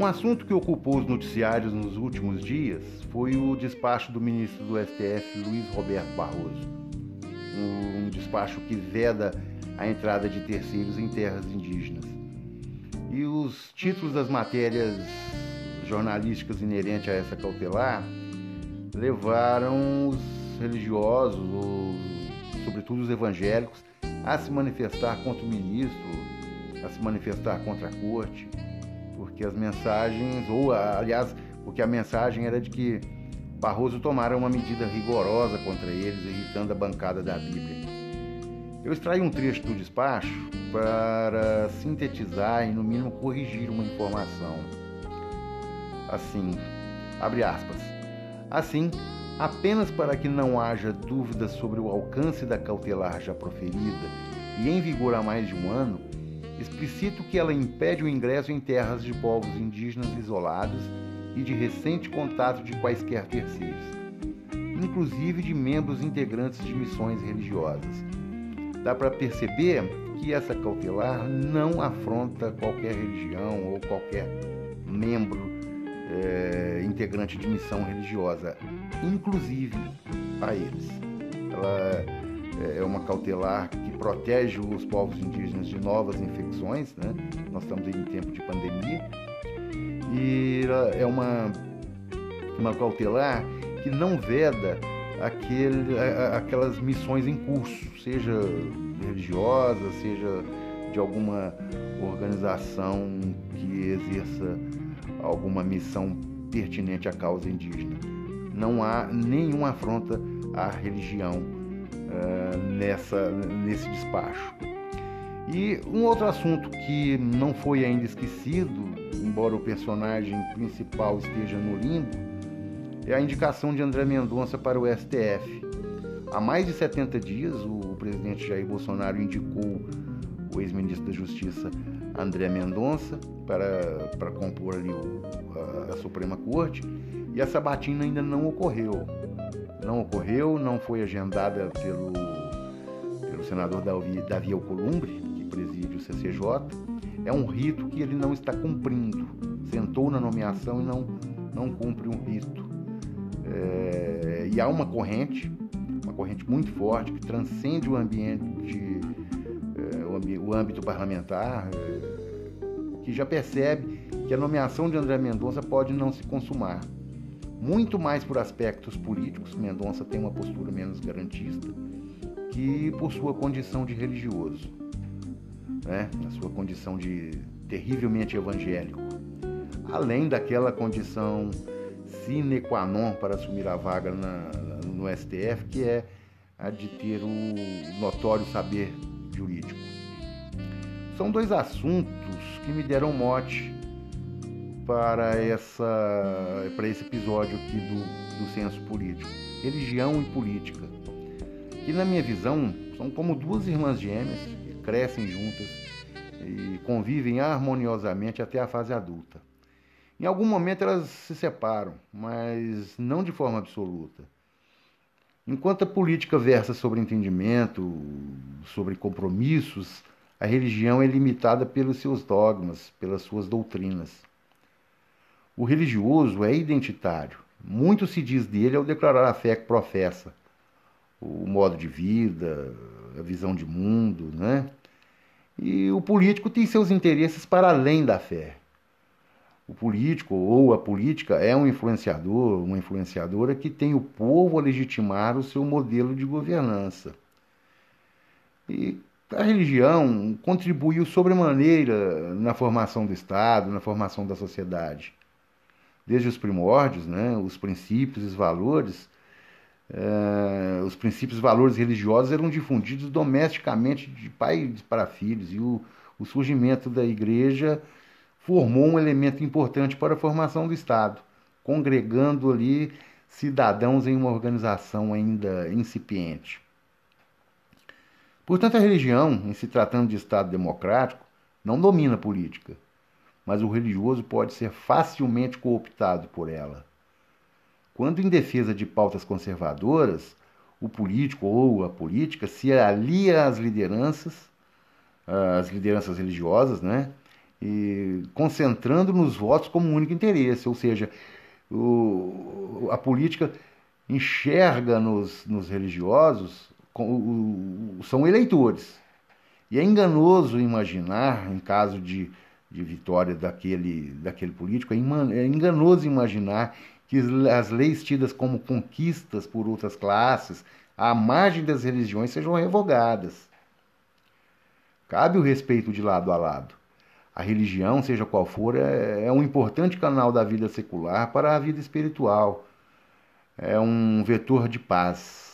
Um assunto que ocupou os noticiários nos últimos dias foi o despacho do ministro do STF, Luiz Roberto Barroso. Um despacho que veda a entrada de terceiros em terras indígenas. E os títulos das matérias jornalísticas inerentes a essa cautelar levaram os religiosos, os, sobretudo os evangélicos, a se manifestar contra o ministro, a se manifestar contra a corte, porque as mensagens, ou aliás, porque a mensagem era de que Barroso tomara uma medida rigorosa contra eles, irritando a bancada da Bíblia. Eu extraí um trecho do despacho para sintetizar e, no mínimo, corrigir uma informação. Assim, abre aspas. Assim, apenas para que não haja dúvidas sobre o alcance da cautelar já proferida e em vigor há mais de um ano, explicito que ela impede o ingresso em terras de povos indígenas isolados e de recente contato de quaisquer terceiros, inclusive de membros integrantes de missões religiosas. Dá para perceber que essa cautelar não afronta qualquer religião ou qualquer membro é, integrante de missão religiosa, inclusive a eles. Ela é uma cautelar que protege os povos indígenas de novas infecções, né? Nós estamos em tempo de pandemia e é uma uma cautelar que não veda aquele, aquelas missões em curso, seja religiosa, seja de alguma organização que exerça alguma missão pertinente à causa indígena. Não há nenhuma afronta à religião nessa, nesse despacho. E um outro assunto que não foi ainda esquecido, embora o personagem principal esteja no limbo, é a indicação de André Mendonça para o STF. Há mais de 70 dias, o presidente Jair Bolsonaro indicou o ex-ministro da Justiça André Mendonça para, para compor ali o, a, a Suprema Corte e a sabatina ainda não ocorreu. Não ocorreu, não foi agendada pelo, pelo senador Davi, Davi Alcolumbre, que preside o CCJ. É um rito que ele não está cumprindo. Sentou na nomeação e não, não cumpre um rito. É, e há uma corrente, uma corrente muito forte que transcende o ambiente, é, o, o âmbito parlamentar, é, que já percebe que a nomeação de André Mendonça pode não se consumar. Muito mais por aspectos políticos, Mendonça tem uma postura menos garantista, que por sua condição de religioso, né? na sua condição de terrivelmente evangélico. Além daquela condição sine qua non para assumir a vaga na, no STF, que é a de ter o notório saber jurídico. São dois assuntos que me deram mote para, essa, para esse episódio aqui do, do censo político. Religião e política. Que na minha visão são como duas irmãs gêmeas que crescem juntas e convivem harmoniosamente até a fase adulta. Em algum momento elas se separam, mas não de forma absoluta. Enquanto a política versa sobre entendimento, sobre compromissos, a religião é limitada pelos seus dogmas, pelas suas doutrinas. O religioso é identitário. Muito se diz dele ao declarar a fé que professa, o modo de vida, a visão de mundo, né? E o político tem seus interesses para além da fé. O político ou a política é um influenciador, uma influenciadora que tem o povo a legitimar o seu modelo de governança. E a religião contribuiu sobremaneira na formação do Estado, na formação da sociedade. Desde os primórdios, né, os princípios os valores, eh, os princípios valores religiosos eram difundidos domesticamente de pais para filhos, e o, o surgimento da igreja formou um elemento importante para a formação do Estado, congregando ali cidadãos em uma organização ainda incipiente. Portanto, a religião, em se tratando de Estado democrático, não domina a política, mas o religioso pode ser facilmente cooptado por ela. Quando em defesa de pautas conservadoras, o político ou a política se alia às lideranças, às lideranças religiosas, né? e concentrando nos votos como único interesse, ou seja, o, a política enxerga nos, nos religiosos são eleitores. E é enganoso imaginar, em caso de, de vitória daquele, daquele político, é, é enganoso imaginar que as leis tidas como conquistas por outras classes, à margem das religiões, sejam revogadas. Cabe o respeito de lado a lado. A religião, seja qual for, é, é um importante canal da vida secular para a vida espiritual. É um vetor de paz.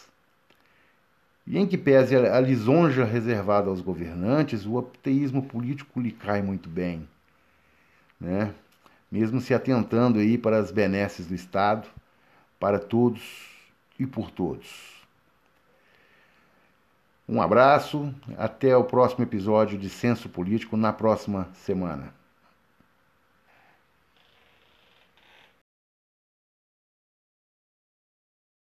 E em que pese a lisonja reservada aos governantes, o ateísmo político lhe cai muito bem. Né? Mesmo se atentando aí para as benesses do Estado, para todos e por todos. Um abraço, até o próximo episódio de Senso Político na próxima semana.